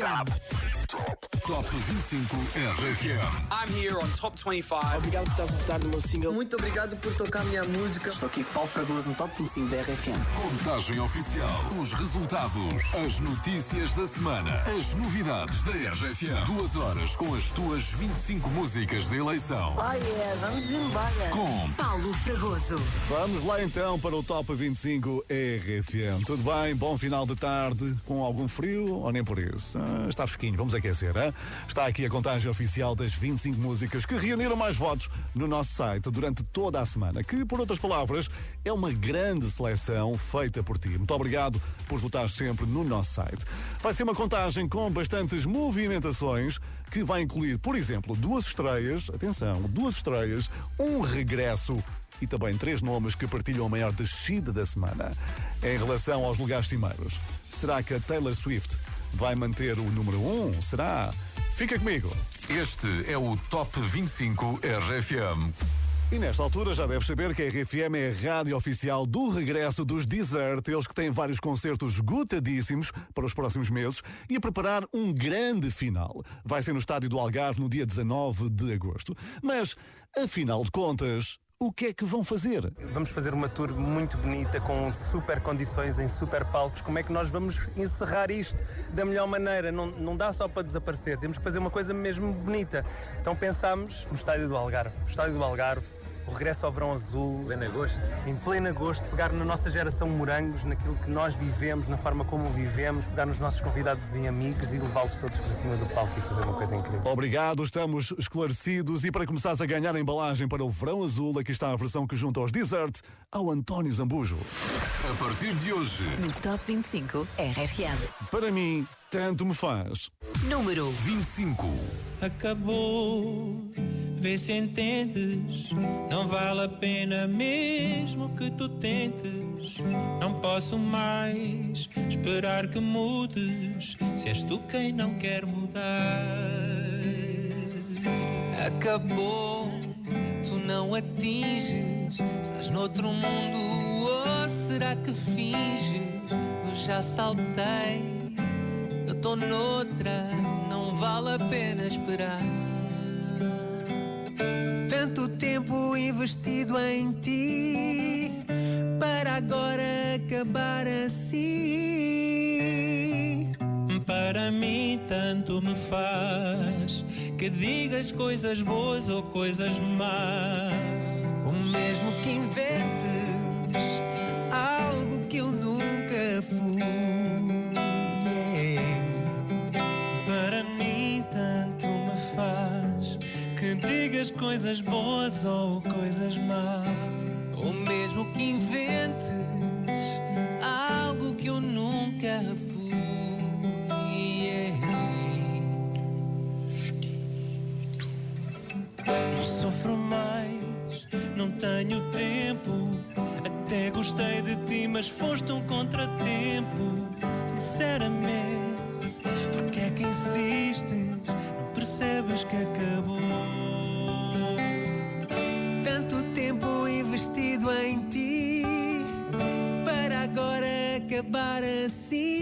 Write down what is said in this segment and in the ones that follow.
RFM. Top 25 RFM. I'm here on Top 25. Obrigado por estás a votar no meu single. Muito obrigado por tocar a minha música. Estou aqui com Paulo Fragoso no Top 25 da RFM. Contagem oficial. Os resultados. As notícias da semana. As novidades da RFM. Duas horas com as tuas 25 músicas de eleição. Oh yeah, vamos embora. Com Paulo Fragoso. Vamos lá então para o Top 25 RFM. Tudo bem? Bom final de tarde, com algum frio ou nem por isso? Ah, está fresquinho, vamos aquecer, hein? Está aqui a contagem oficial das 25 músicas que reuniram mais votos no nosso site durante toda a semana, que, por outras palavras, é uma grande seleção feita por ti. Muito obrigado por votar sempre no nosso site. Vai ser uma contagem com bastantes movimentações que vai incluir, por exemplo, duas estreias, atenção, duas estreias, um regresso e também três nomes que partilham a maior descida da semana. Em relação aos lugares cimeiros, será que a Taylor Swift vai manter o número 1? Um? Será? Fica comigo. este é o Top 25 RFM. E nesta altura já deves saber que a RFM é a rádio oficial do regresso dos Desert, eles que têm vários concertos gotadíssimos para os próximos meses e a preparar um grande final. Vai ser no Estádio do Algarve no dia 19 de agosto. Mas, afinal de contas, o que é que vão fazer? Vamos fazer uma tour muito bonita, com super condições, em super palcos. Como é que nós vamos encerrar isto da melhor maneira? Não, não dá só para desaparecer, temos que fazer uma coisa mesmo bonita. Então pensámos no Estádio do Algarve. O Estádio do Algarve, o regresso ao verão azul. Pleno agosto. Em pleno agosto, pegar na nossa geração morangos, naquilo que nós vivemos, na forma como vivemos, pegar nos nossos convidados e amigos e levá-los todos para cima do palco e fazer uma coisa incrível. Obrigado, estamos esclarecidos e para começares a ganhar a embalagem para o Verão Azul, aqui está a versão que junta aos Desert ao António Zambujo. A partir de hoje, No Top 25 RFM. Para mim, tanto me faz. Número 25. Acabou, vê se entendes. Não vale a pena mesmo que tu tentes. Não posso mais esperar que mudes. Se és tu quem não quer mudar. Acabou, tu não atinges. Estás noutro mundo, ou será que finges? Eu já saltei, eu estou noutra, vale a pena esperar. Tanto tempo investido em ti, para agora acabar assim. Para mim, tanto me faz que digas coisas boas ou coisas más. O mesmo que inventes algo que eu nunca fui. Digas coisas boas ou coisas más. O mesmo que inventes algo que eu nunca fui. Yeah. Não sofro mais, não tenho tempo. Até gostei de ti, mas foste um contratempo. Sinceramente, acabar assim.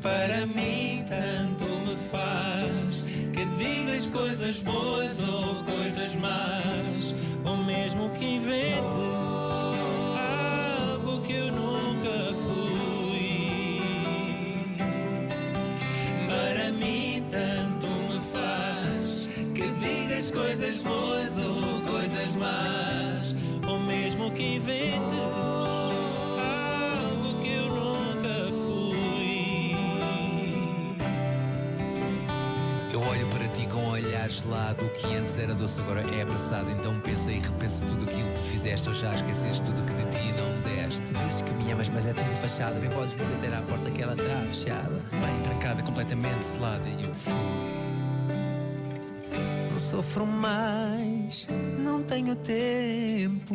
Para mim tanto me faz que digas coisas boas ou coisas más, ou mesmo que inventes algo que eu nunca fui. Para mim tanto me faz que digas coisas boas ou coisas más, ou mesmo que inventes gelado. O que antes era doce agora é apressado. Então pensa e repensa tudo aquilo que fizeste. Ou já esqueceste tudo que de ti não me deste. Dizes que me amas, mas é tudo fachada. Bem podes vir bater à porta que ela está fechada. Bem trancada, completamente selada. E eu fui. Não sofro mais, não tenho tempo.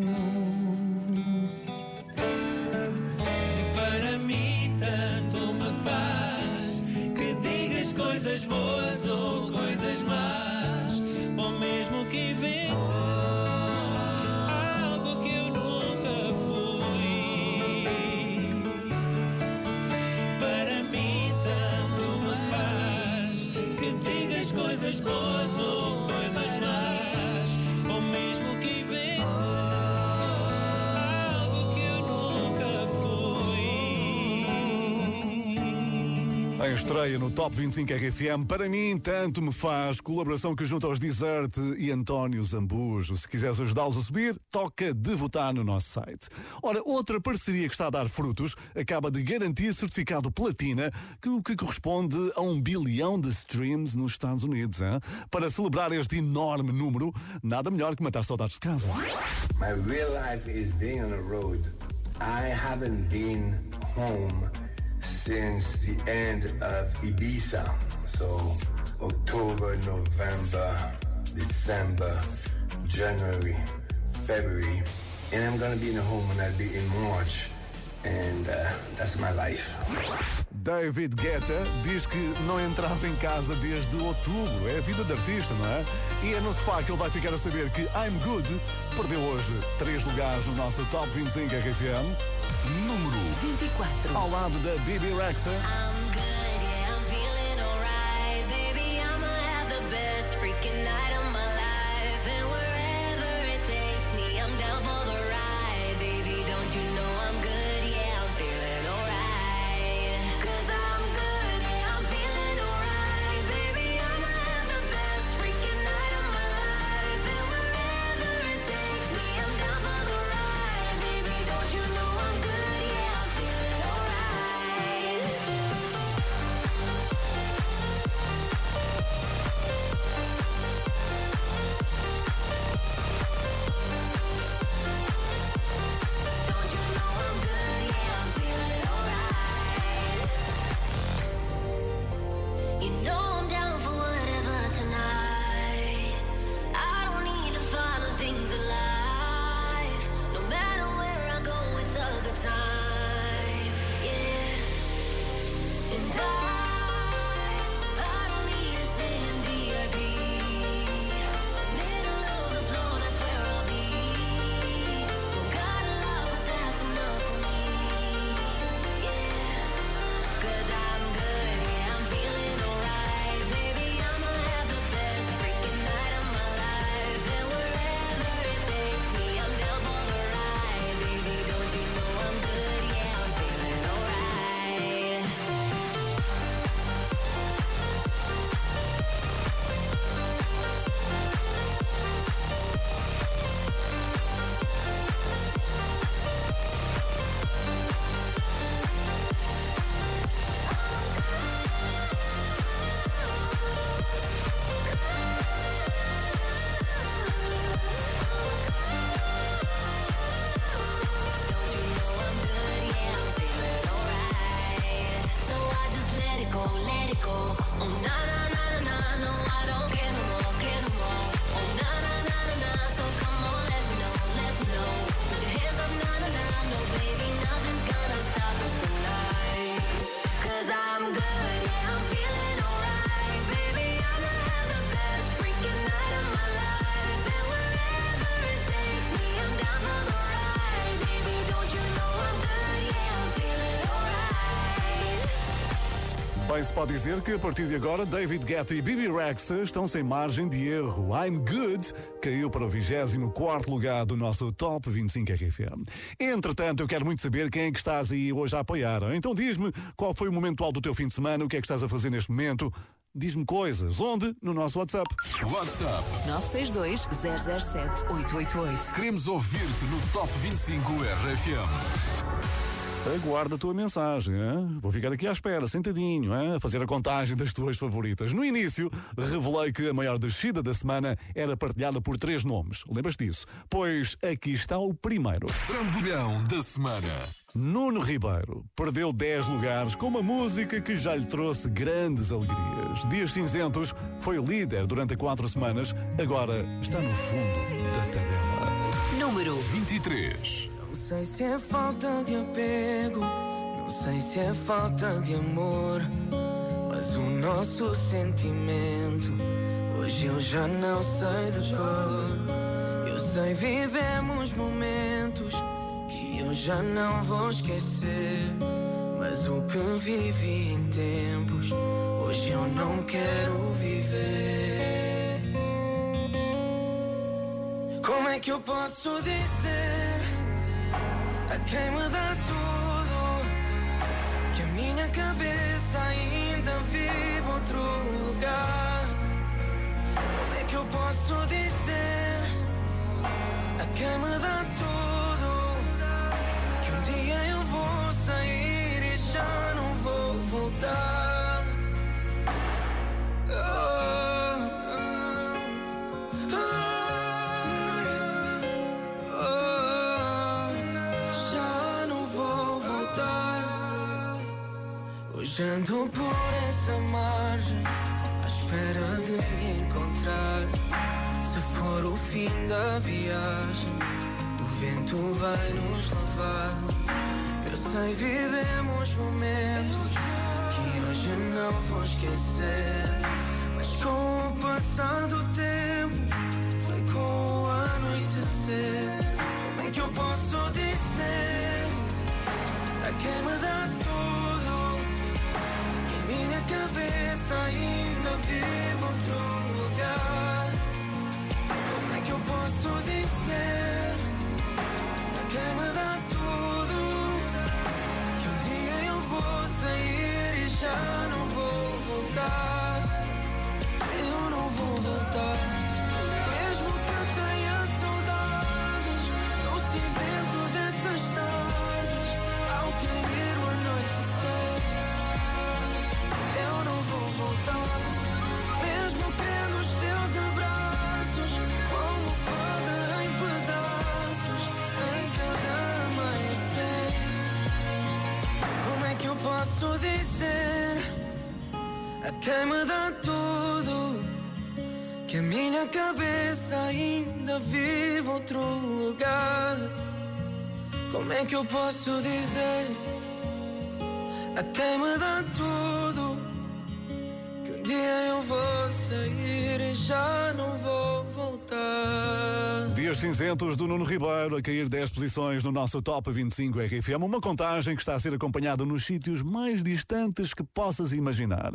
Em estreia no Top 25 RFM, para mim tanto me faz colaboração que junta aos Desert e António Zambujo. Se quiseres ajudá-los a subir, toca de votar no nosso site. Ora, outra parceria que está a dar frutos acaba de garantir certificado platina, que o que corresponde a um bilhão de streams nos Estados Unidos. Hein? Para celebrar este enorme número, nada melhor que matar saudades de casa. My real life is being on the road. I haven't been home since the end of Ibiza. So October, November, December, January, February. And I'm gonna be in home when I'll be in March. And uh, that's my life. David Guetta diz que não entrava em casa desde outubro. É a vida de artista, não é? E é no sofá que ele vai ficar a saber que I'm Good perdeu hoje três lugares no nosso Top 25 RFM. Número 24. ao lado da Bibi Rexa. I'm good, yeah, I'm feeling alright. Baby, I'ma have the best freaking night of Bem, se pode dizer que a partir de agora David Guetta e Bibi Rexa estão sem margem de erro. I'm Good caiu para o 24 lugar do nosso Top 25 RFM. Entretanto, eu quero muito saber quem é que estás aí hoje a apoiar. Então diz-me qual foi o momento alto do teu fim de semana, o que é que estás a fazer neste momento. Diz-me coisas. Onde? No nosso WhatsApp. WhatsApp. 962 007 888. Queremos ouvir-te no Top 25 RFM. Aguarda a tua mensagem. Hein? Vou ficar aqui à espera, sentadinho, hein? a fazer a contagem das tuas favoritas. No início, revelei que a maior descida da semana era partilhada por três nomes. Lembras disso? Pois aqui está o primeiro. Trambolhão da semana. Nuno Ribeiro perdeu 10 lugares com uma música que já lhe trouxe grandes alegrias. Dias Cinzentos foi líder durante quatro semanas, agora está no fundo da tabela. Número 23 sei se é falta de apego, não sei se é falta de amor, mas o nosso sentimento hoje eu já não sei de cor. Eu sei vivemos momentos que eu já não vou esquecer, mas o que vivi em tempos hoje eu não quero viver. Como é que eu posso dizer? Quem me dá tudo que a minha cabeça ainda vive outro lugar? Como é que eu posso dizer a quem me dá tudo Hoje ando por essa margem, à espera de me encontrar. Se for o fim da viagem, o vento vai nos levar. Eu sei, vivemos momentos que hoje não vou esquecer. Mas com o passar do tempo, foi com o anoitecer. Como é que eu posso dizer a quem me dá cabeça ainda vive outro lugar? Como é que eu posso dizer a quem me dá tudo que um dia eu vou sair e já não vou voltar? Eu não vou voltar. Como é que eu posso dizer a quem me dá tudo? Que um dia eu vou sair e já não vou voltar. Dias cinzentos do Nuno Ribeiro a cair 10 posições no nosso Top 25 RFM. Uma contagem que está a ser acompanhada nos sítios mais distantes que possas imaginar.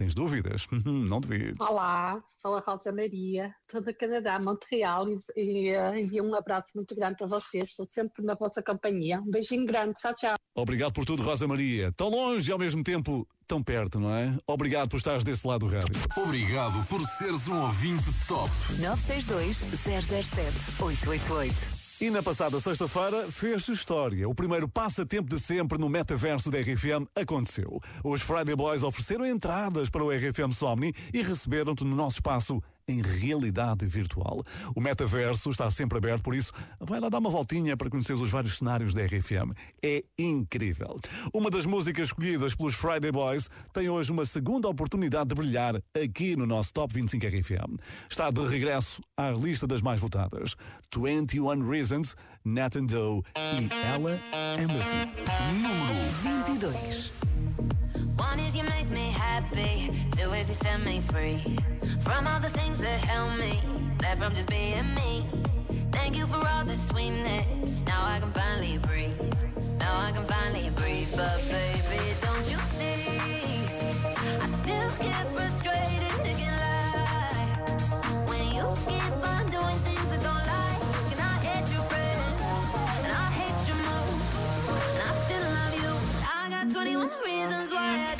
Tens dúvidas? Não devias. Olá, sou a Rosa Maria, estou do Canadá, Montreal, e, e eh, envio um abraço muito grande para vocês. Estou sempre na vossa companhia. Um beijinho grande, tchau, tchau. Obrigado por tudo, Rosa Maria. Tão longe e ao mesmo tempo tão perto, não é? Obrigado por estares desse lado do rádio. Obrigado por seres um ouvinte top. 962 007 888. E na passada sexta-feira fez história. O primeiro passatempo de sempre no metaverso da RFM aconteceu. Os Friday Boys ofereceram entradas para o RFM Somni e receberam-te no nosso espaço em realidade virtual. O metaverso está sempre aberto, por isso vai lá dar uma voltinha para conhecer os vários cenários da RFM. É incrível. Uma das músicas escolhidas pelos Friday Boys tem hoje uma segunda oportunidade de brilhar aqui no nosso Top 25 RFM. Está de regresso à lista das mais votadas. 21 Reasons, Nathan Doe e Ella Anderson. Número 22. Happy, two is you set me free from all the things that held me back from just being me. Thank you for all the sweetness. Now I can finally breathe. Now I can finally breathe. But baby, don't you see? I still get frustrated lie when you doing things I don't I hate your and I hate your and I still love you. I got 21 reasons why I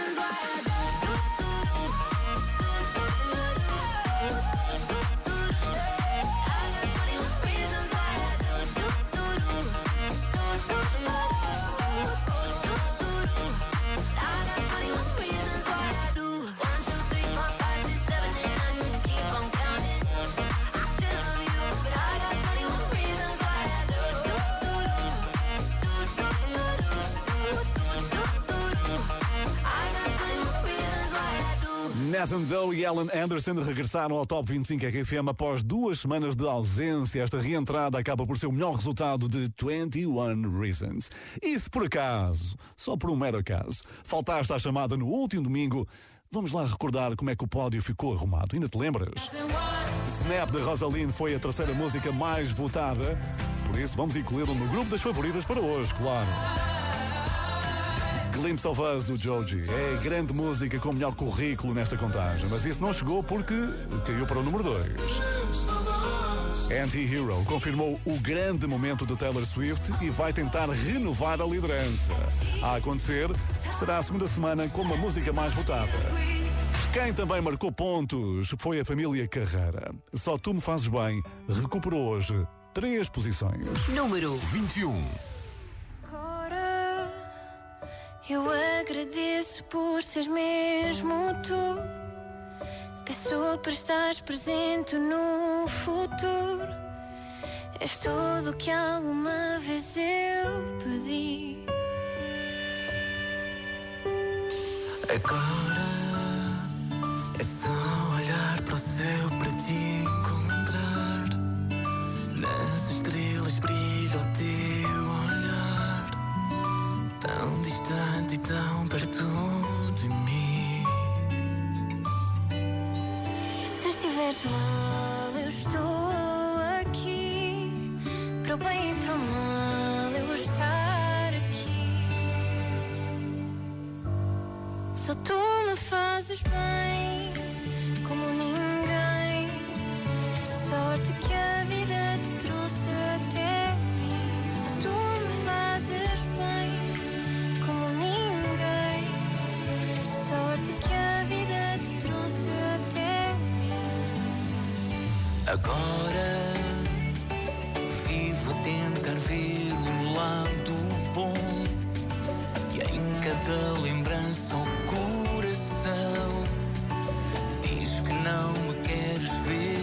Nathan Doe e Alan Anderson regressaram ao Top 25 RFM após duas semanas de ausência. Esta reentrada acaba por ser o melhor resultado de 21 Reasons. E se por acaso, só por um mero acaso, faltaste à chamada no último domingo, vamos lá recordar como é que o pódio ficou arrumado. Ainda te lembras? Snap de Rosaline foi a terceira música mais votada, por isso vamos incluí-lo no grupo das favoritas para hoje, claro. Glimpse of Us do Joji é a grande música com o melhor currículo nesta contagem, mas isso não chegou porque caiu para o número 2. Anti-Hero confirmou o grande momento de Taylor Swift e vai tentar renovar a liderança. A acontecer, será a segunda semana como a música mais votada. Quem também marcou pontos foi a família Carreira. Só tu me fazes bem, recuperou hoje três posições. Número 21. Eu agradeço por ser mesmo tu. Peço para estar presente no futuro. És tudo que alguma vez eu pedi. Agora é só olhar para o céu para te encontrar. Nas estrelas brilha o teu distante e tão perto de mim. Se estiveres mal, eu estou aqui. Para o bem e para o mal, eu estar aqui. Só tu me fazes bem, como ninguém. Sorte que a vida Agora vivo a tentar ver o lado bom e em cada lembrança o coração diz que não me queres ver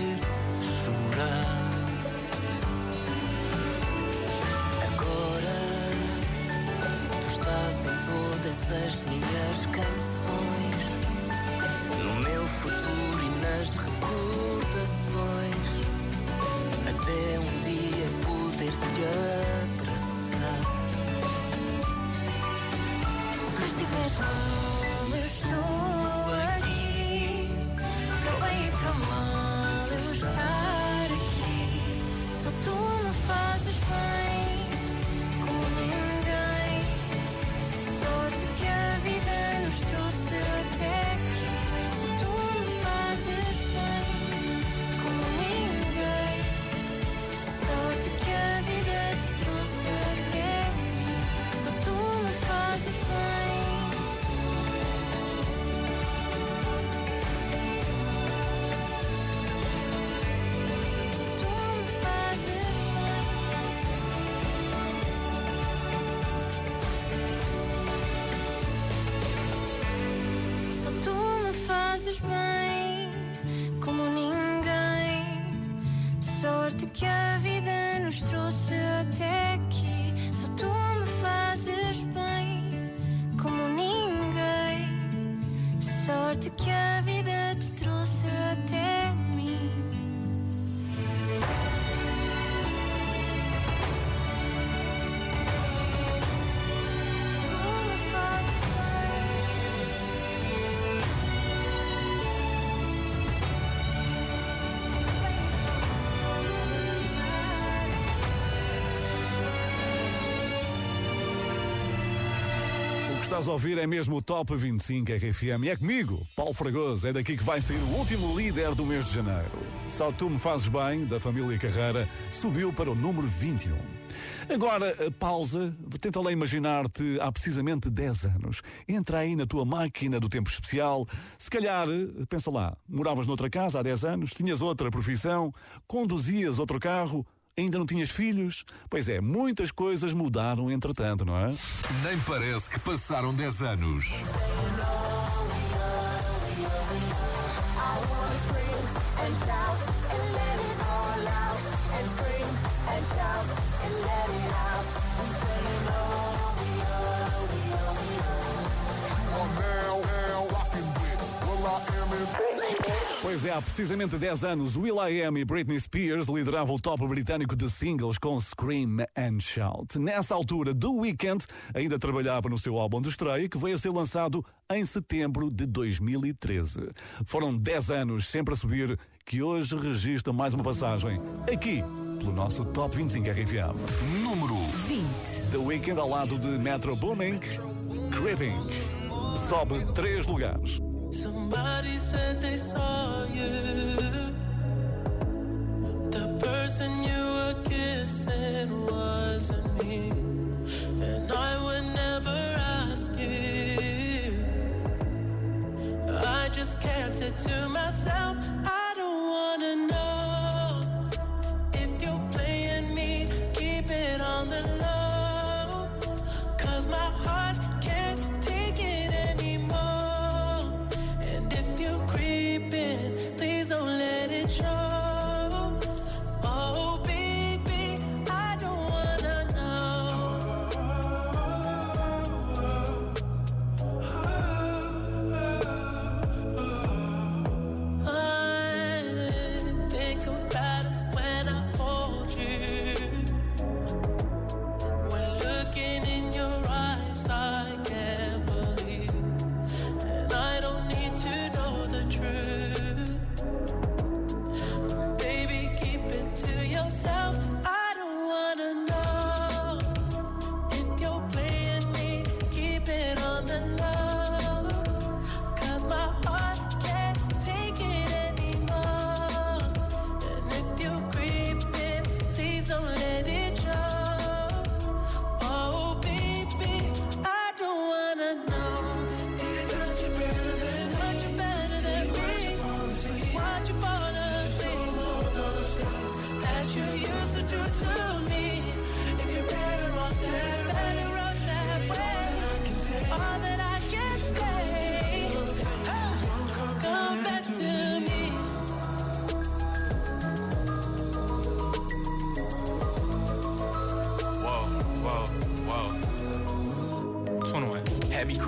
estás a ouvir é mesmo o Top 25 RFM. E é comigo, Paulo Fragoso. É daqui que vai sair o último líder do mês de janeiro. Só tu me fazes bem, da família Carreira, subiu para o número 21. Agora, pausa. Tenta lá imaginar-te há precisamente 10 anos. Entra aí na tua máquina do tempo especial. Se calhar, pensa lá, moravas noutra casa há 10 anos, tinhas outra profissão, conduzias outro carro, Ainda não tinhas filhos? Pois é, muitas coisas mudaram entretanto, não é? Nem parece que passaram 10 anos. Pois é, há precisamente 10 anos, Will.i.am e Britney Spears lideravam o top britânico de singles com Scream and Shout. Nessa altura, The Weeknd ainda trabalhava no seu álbum de estreia, que veio a ser lançado em setembro de 2013. Foram 10 anos sempre a subir, que hoje registra mais uma passagem aqui, pelo nosso Top 25 RFM. Número 20. The Weeknd ao lado de Metro Booming, Creeping. Sobe 3 lugares. Somebody said they saw you. The person you were kissing wasn't me. And I would never ask you. I just kept it to myself.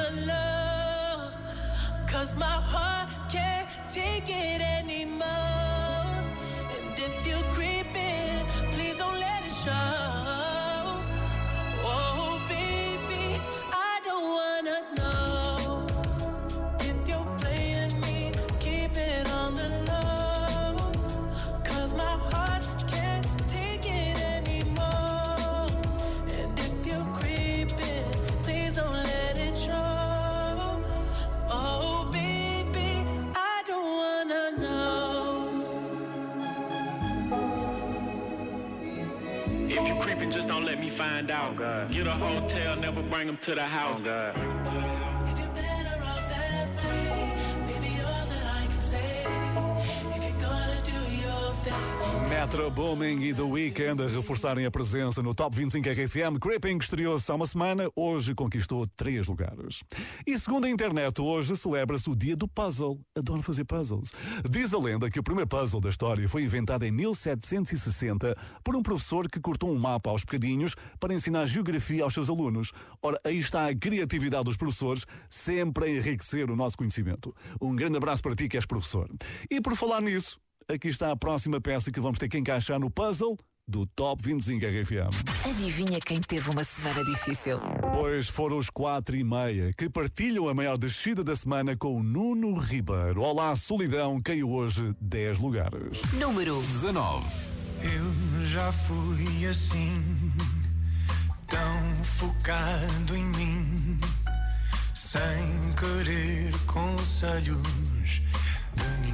The low. Cause my heart can't take it out. Oh, Get a hotel, never bring them to the oh, house. Metro Booming e The Weeknd a reforçarem a presença no Top 25 RFM. Creeping estreou-se há uma semana, hoje conquistou três lugares. E segundo a internet, hoje celebra-se o dia do puzzle. Adoro fazer puzzles. Diz a lenda que o primeiro puzzle da história foi inventado em 1760 por um professor que cortou um mapa aos bocadinhos para ensinar geografia aos seus alunos. Ora, aí está a criatividade dos professores, sempre a enriquecer o nosso conhecimento. Um grande abraço para ti que és professor. E por falar nisso, aqui está a próxima peça que vamos ter que encaixar no puzzle do Top 25 RFM. Adivinha quem teve uma semana difícil? Pois foram os quatro e meia que partilham a maior descida da semana com o Nuno Ribeiro. Olá, solidão, caiu hoje 10 lugares. Número 19. Eu já fui assim, tão focado em mim, sem querer conselhos de ninguém.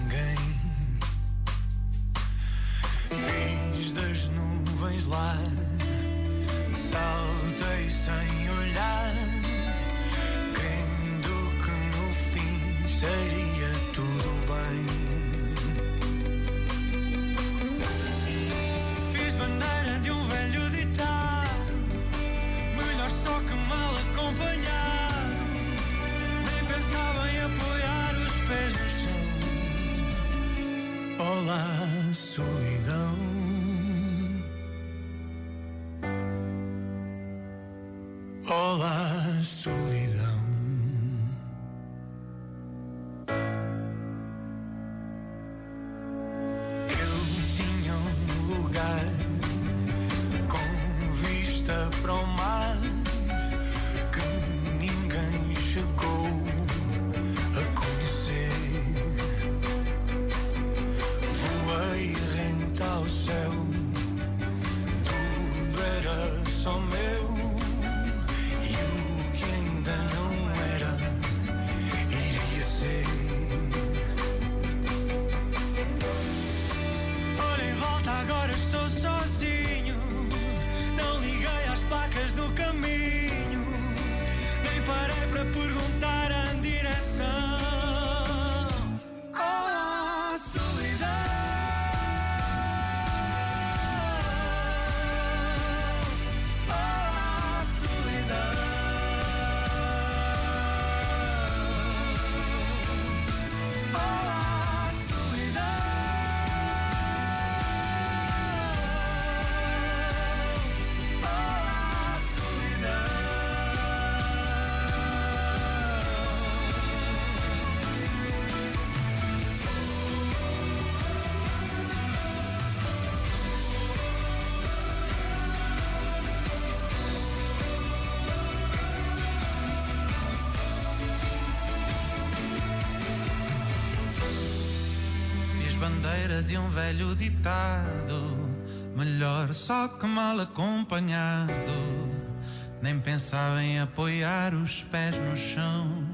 Fiz das nuvens lá, saltei sem olhar, crendo que no fim seria tudo bem. Fiz bandeira de um velho ditado, melhor só que mal acompanhado. Olá, solidão. Olá, solidão. De um velho ditado, melhor só que mal acompanhado. Nem pensava em apoiar os pés no chão.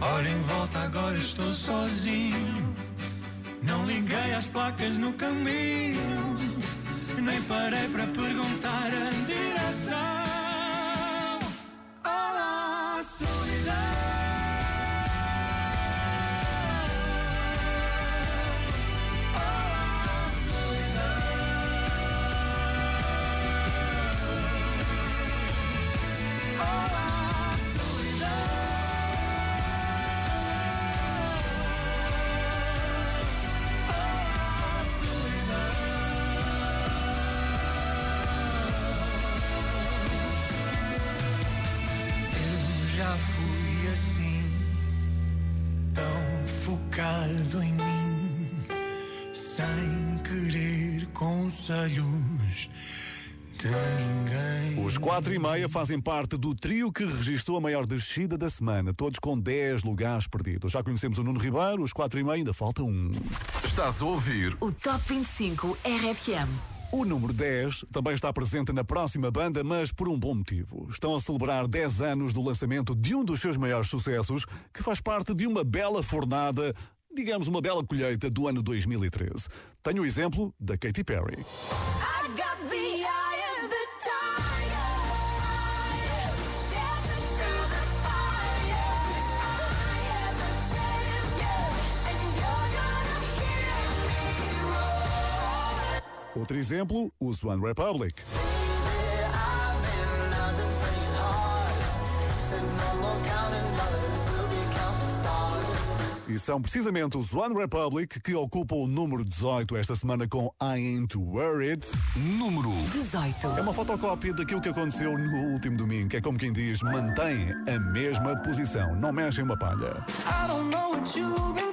Olha em volta, agora estou sozinho. Não liguei às placas no caminho, nem parei para perguntar a direção. 4 e meia fazem parte do trio que registrou a maior descida da semana, todos com 10 lugares perdidos. Já conhecemos o Nuno Ribeiro, os 4 e meia ainda falta um. Estás a ouvir O Top 25 RFM. O número 10 também está presente na próxima banda, mas por um bom motivo. Estão a celebrar 10 anos do lançamento de um dos seus maiores sucessos, que faz parte de uma bela fornada, digamos uma bela colheita do ano 2013. Tenho o exemplo da Katy Perry. I Outro exemplo, os One Republic. E são precisamente os One Republic que ocupam o número 18 esta semana com I Ain't Worried. Número 18. É uma fotocópia daquilo que aconteceu no último domingo. É como quem diz, mantém a mesma posição, não mexe em uma palha. I don't know what you've been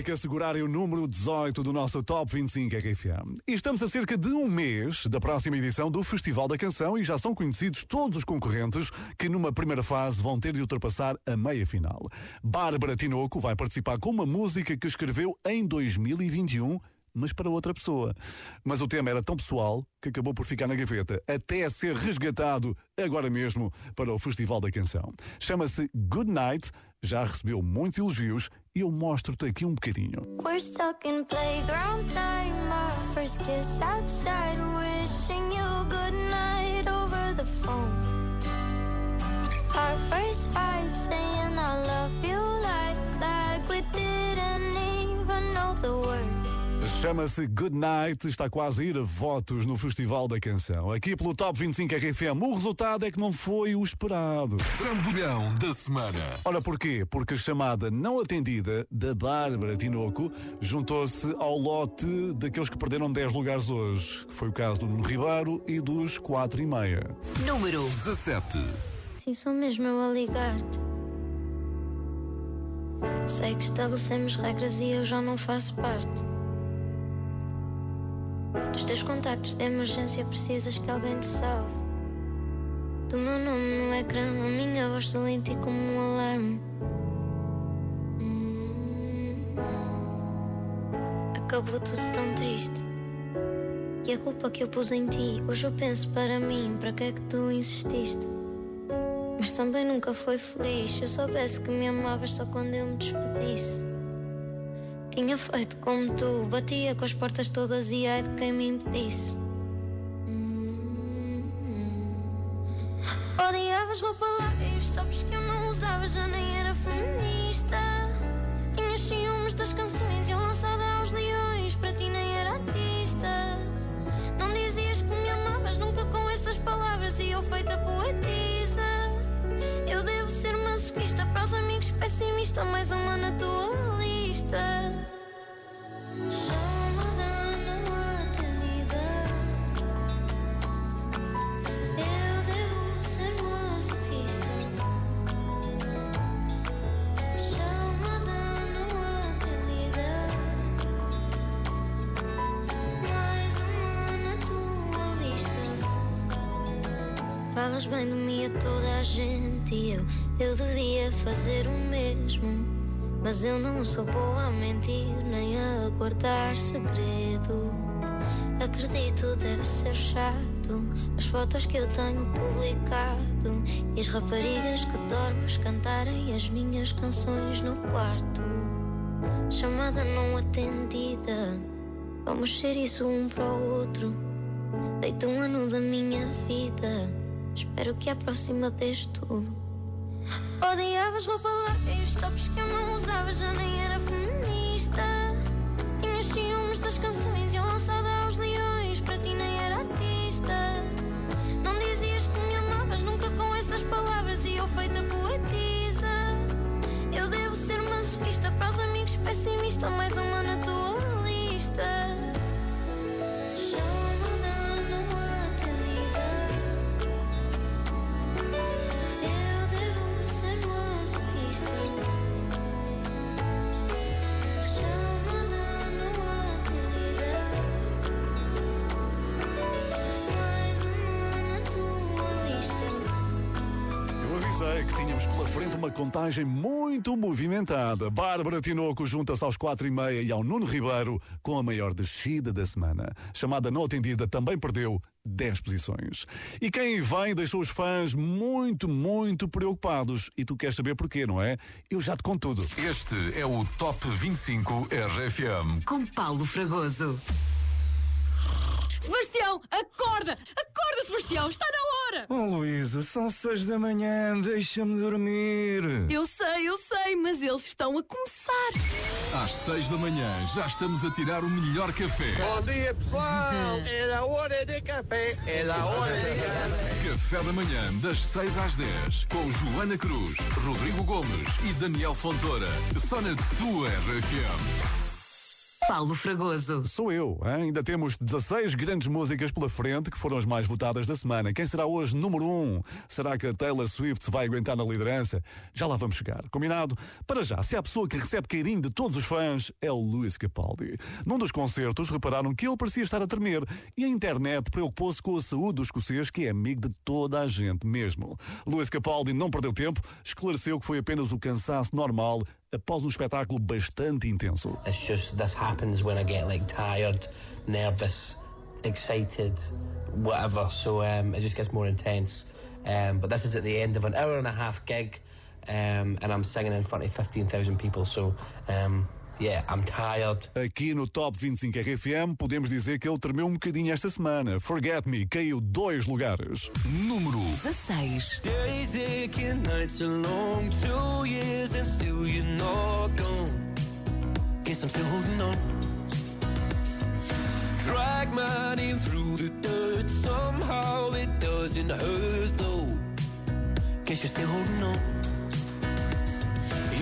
Republic assegurarem o número 18 do nosso Top 25 RFM. E estamos a cerca de um mês da próxima edição do Festival da Canção e já são conhecidos todos os concorrentes que numa primeira fase vão ter de ultrapassar a meia final. Bárbara Tinoco vai participar com uma música que escreveu em 2021 mas para outra pessoa. Mas o tema era tão pessoal que acabou por ficar na gaveta, até ser resgatado agora mesmo para o Festival da Canção. Chama-se Good Night, já recebeu muitos elogios e eu mostro-te aqui um bocadinho. We're stuck in playground time. Our first kiss outside. Wishing Chama-se Good Night, está quase a ir a votos no Festival da Canção. Aqui pelo Top 25 RFM, o resultado é que não foi o esperado. Trambolhão da semana. Ora porquê? Porque a chamada não atendida da Bárbara Tinoco juntou-se ao lote daqueles que perderam 10 lugares hoje, que foi o caso do Nuno Ribeiro e dos 4 e meia. Número 17. Sim, sou mesmo eu a ligar-te. Sei que estabelecemos regras e eu já não faço parte. Dos teus contactos de emergência precisas que alguém te salve. Do meu nome no ecrã, a minha voz ti como um alarme. Hum. Acabou tudo tão triste. E a culpa que eu pus em ti, hoje eu penso para mim, para que é que tu insististe? Mas também nunca foi feliz. Se eu soubesse que me amavas só quando eu me despedisse. Tinha feito como tu, batia com as portas todas e ai de quem me impedisse. Hum. Odiavas roupa larga e os tops que eu não usava já nem era feminista. Tinhas ciúmes das canções e eu lançada aos leões, para ti nem era artista. Não dizias que me amavas nunca com essas palavras e eu feita poetisa. Eu devo ser masoquista para os amigos pessimista, mais uma na tua lista. Falas bem de mim a toda a gente e eu, eu devia fazer o mesmo. Mas eu não sou boa a mentir nem a guardar segredo. Acredito, deve ser chato as fotos que eu tenho publicado e as raparigas que dormes cantarem as minhas canções no quarto. Chamada não atendida, vamos ser isso um para o outro. Deito um ano da minha vida, espero que à próxima dês tudo. Odiavas roupa os tops que eu não usava já nem era feminista. Tinhas ciúmes das canções e eu lançada aos leões, para ti nem era artista. Não dizias que me amavas nunca com essas palavras e eu feita poetisa. Eu devo ser masoquista para os amigos pessimista, mais uma na tua avisei que tínhamos pela frente uma contagem muito movimentada. Bárbara Tinoco junta-se aos quatro e meia e ao Nuno Ribeiro com a maior descida da semana. Chamada não atendida também perdeu 10 posições. E quem vem deixou os fãs muito, muito preocupados. E tu queres saber porquê, não é? Eu já te conto tudo. Este é o Top 25 RFM. Com Paulo Fragoso. Sebastião, acorda! Acorda, Sebastião! Está na hora! Oh, Luísa, são seis da manhã, deixa-me dormir. Eu sei, eu sei, mas eles estão a começar. Às 6 da manhã já estamos a tirar o melhor café. Bom dia, pessoal! É a hora de café! É a hora de café! Café da manhã, das 6 às 10, com Joana Cruz, Rodrigo Gomes e Daniel Fontoura. Só na tua RFM. Paulo Fragoso. Sou eu. hein? Ainda temos 16 grandes músicas pela frente que foram as mais votadas da semana. Quem será hoje número 1? Um? Será que a Taylor Swift se vai aguentar na liderança? Já lá vamos chegar. Combinado? Para já, se há pessoa que recebe carinho de todos os fãs, é o Luís Capaldi. Num dos concertos, repararam que ele parecia estar a tremer e a internet preocupou-se com a saúde do escocês, que é amigo de toda a gente mesmo. Luís Capaldi não perdeu tempo, esclareceu que foi apenas o cansaço normal após um espetáculo bastante intenso. It's just this happens when I get like tired, nervous, excited, whatever. So um, it just gets more intense. Um, but this is at the end of an hour and a half gig, um, and I'm singing in front of fifteen thousand people. So um, yeah, I'm tired. Aqui no Top 25 RFM podemos dizer que ele tremeu um bocadinho esta semana. Forget Me caiu dois lugares. Número 16. Days aching, nights are long, two years and still you're not gone. Guess I'm still holding on. Drag my name through the dirt, somehow it doesn't hurt though. Guess you're still holding on.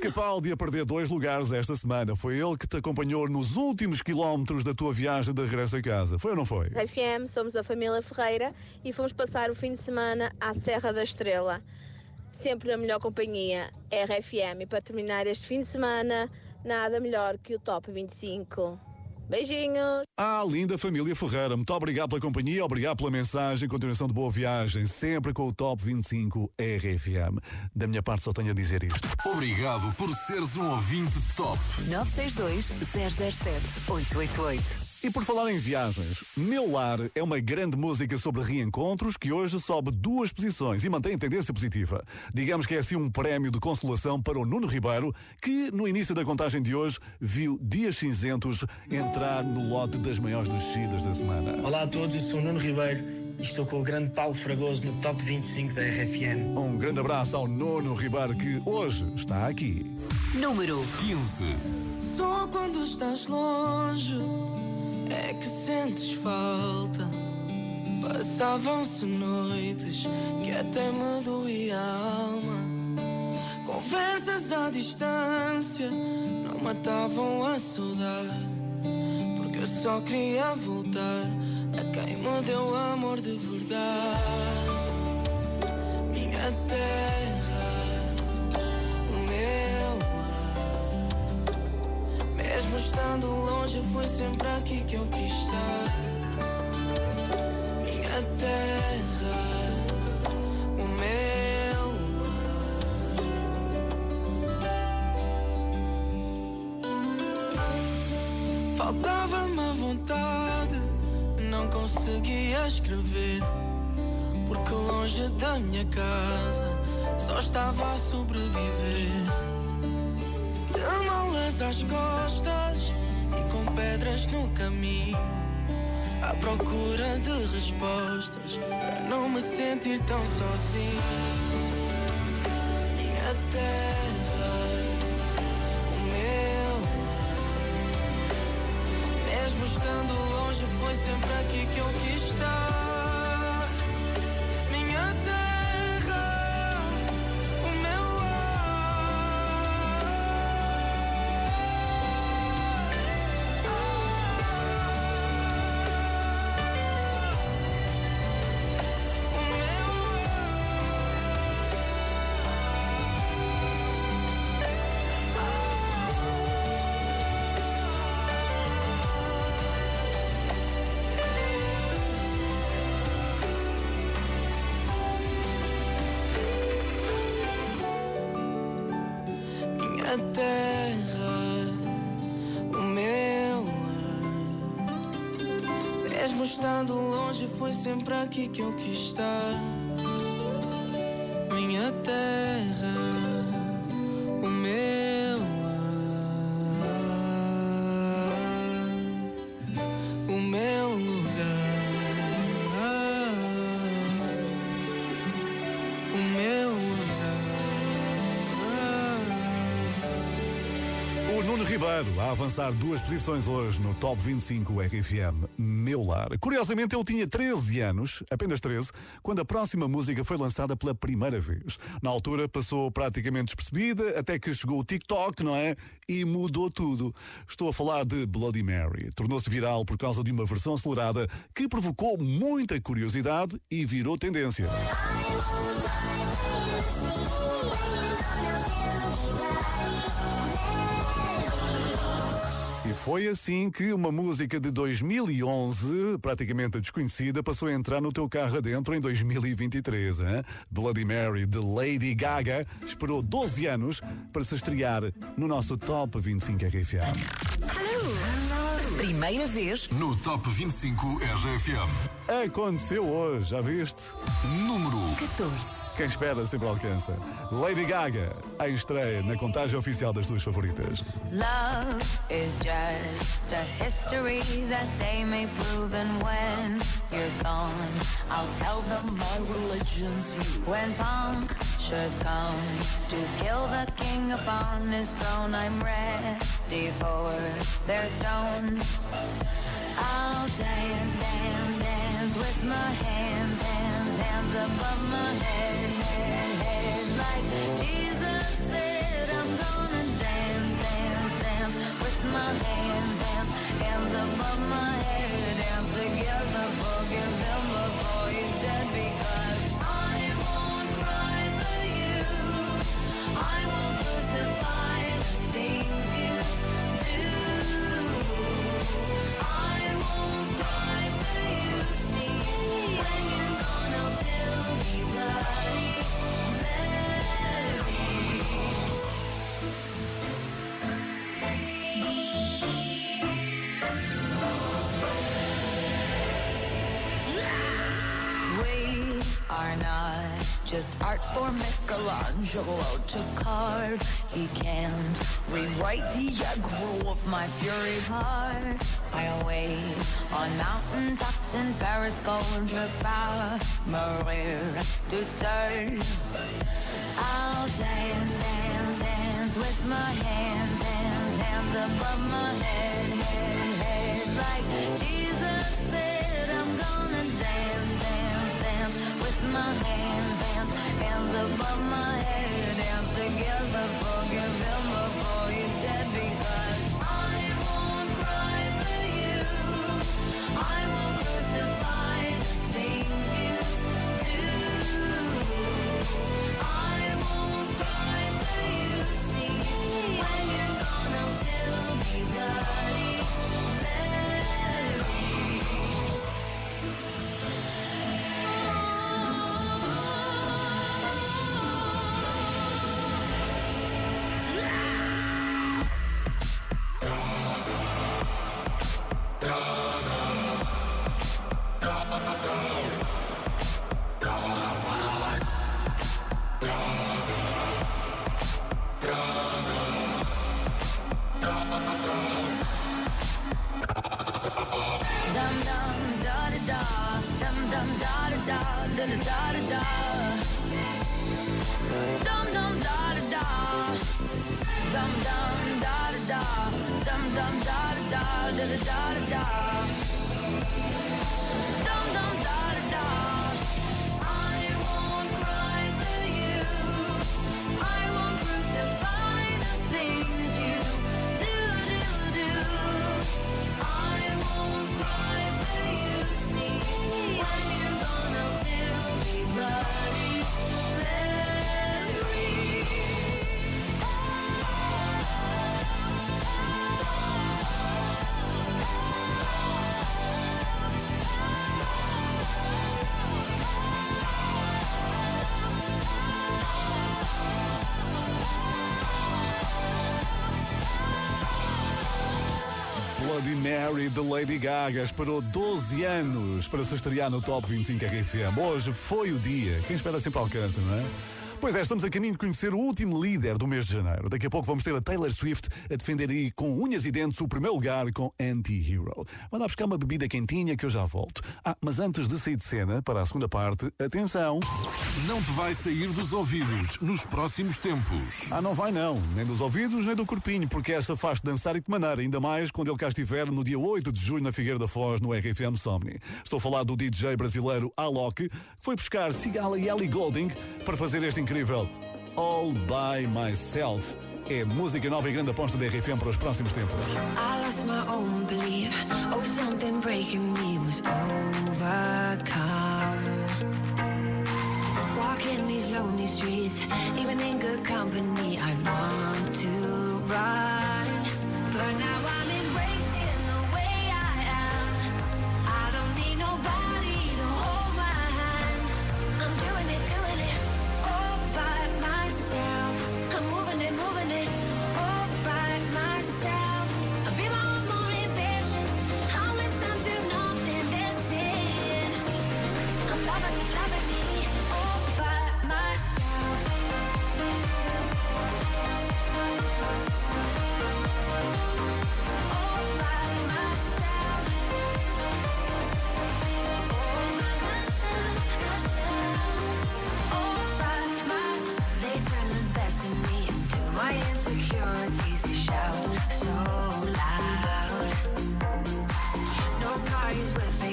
Capaldi a perder dois lugares esta semana. Foi ele que te acompanhou nos últimos quilómetros da tua viagem de regresso a casa. Foi ou não foi? RFM, somos a família Ferreira e fomos passar o fim de semana à Serra da Estrela. Sempre na melhor companhia, RFM. E para terminar este fim de semana, nada melhor que o Top 25. Beijinhos! Ah, linda família Ferreira, muito obrigado pela companhia, obrigado pela mensagem, continuação de boa viagem, sempre com o Top 25 RFM. Da minha parte só tenho a dizer isto. Obrigado por seres um ouvinte top. 962 007 888. E por falar em viagens, Meu Lar é uma grande música sobre reencontros que hoje sobe duas posições e mantém tendência positiva. Digamos que é assim um prémio de consolação para o Nuno Ribeiro, que no início da contagem de hoje viu Dias Cinzentos entrar no lote das maiores descidas da semana. Olá a todos, eu sou o Nuno Ribeiro e estou com o grande Paulo Fragoso no Top 25 da RFM. Um grande abraço ao Nuno Ribeiro que hoje está aqui. Número 15. Só quando estás longe é que sentes falta. Passavam-se noites que até me doía a alma. Conversas à distância não matavam a saudade. Porque eu só queria voltar a quem me deu amor de verdade. Minha terra, o meu mesmo estando longe, foi sempre aqui que eu quis estar. Minha terra, o meu. Faltava-me a vontade, não conseguia escrever. Porque longe da minha casa só estava a sobreviver. Malas às costas e com pedras no caminho. À procura de respostas para não me sentir tão sozinho. Minha terra, sempre aqui que eu quis estar. Minha terra, o meu ar, o meu lugar, o meu O Nuno Ribeiro a avançar duas posições hoje no Top 25 RFM Meu Lar. Curiosamente, ele tinha 13 anos, apenas 13, quando a próxima música foi lançada pela primeira vez. Na altura passou praticamente despercebida, até que chegou o TikTok, não é? E mudou tudo. Estou a falar de Bloody Mary. Tornou-se viral por causa de uma versão acelerada que provocou muita curiosidade e virou tendência. E foi assim que uma música de 2011, praticamente desconhecida, passou a entrar no teu carro adentro em 2023. Hein? Bloody Mary de Lady Gaga esperou 12 anos para se estrear no nosso Top 25 RFM. Primeira vez No Top 25 RFM. Aconteceu hoje, já viste? Número 14. Quem espera sempre alcança. Lady Gaga, em estreia na contagem oficial das tuas favoritas. Love is just a history that they may prove, and when you're gone, I'll tell them my religion's you. When punctures come to kill the king upon his throne, I'm ready for their stones. I'll dance, dance, dance with my hands above my head, head, head. Like Jesus said, I'm gonna dance, dance, dance with my hands, hands, hands above my head. Dance together, forgive him just art for Michelangelo to carve. He can't rewrite the aggro of my fury heart. I wait on mountaintops in Paris, golden trip Maria to serve. I'll dance, dance, dance with my hands, hands, hands above my head, head, head. Like Jesus said, I'm gonna dance, dance, dance with my hands above my head. Dance together, forgive him de Lady Gaga esperou 12 anos para se estrear no Top 25 RFM. Hoje foi o dia. Quem espera sempre alcança, não é? Pois é, estamos a caminho de conhecer o último líder do mês de janeiro. Daqui a pouco vamos ter a Taylor Swift a defender aí com unhas e dentes o primeiro lugar com Anti-Hero. Manda buscar uma bebida quentinha que eu já volto. Ah, mas antes de sair de cena, para a segunda parte, atenção. Não te vai sair dos ouvidos nos próximos tempos. Ah, não vai não. Nem dos ouvidos, nem do corpinho, porque essa faz dançar e de maneira, ainda mais quando ele cá estiver no dia 8 de julho na Figueira da Foz, no RFM Somni. Estou a falar do DJ brasileiro Alok, que foi buscar Sigala e Ellie Golding para fazer este incrível All By Myself. É música nova e grande aposta da RFM para os próximos tempos. I lost my own belief. Oh, something breaking me was overcome. Walking these lonely streets, even in good company, I want to run.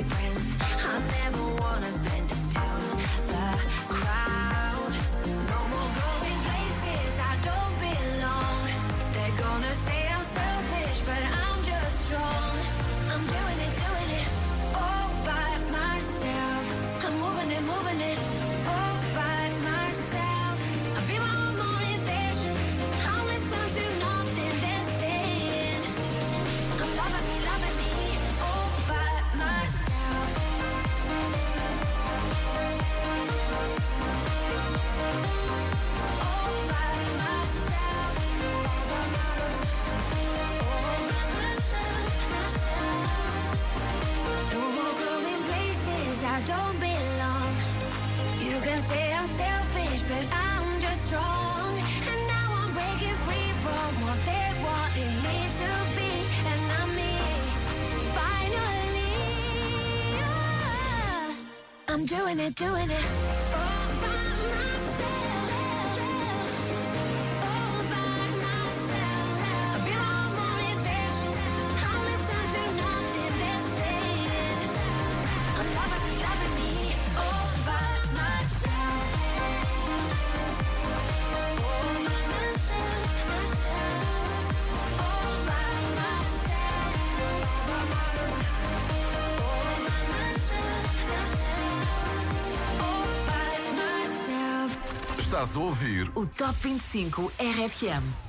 friends. I never wanna be. doing it, doing it. Estás a ouvir o Top 25 RFM.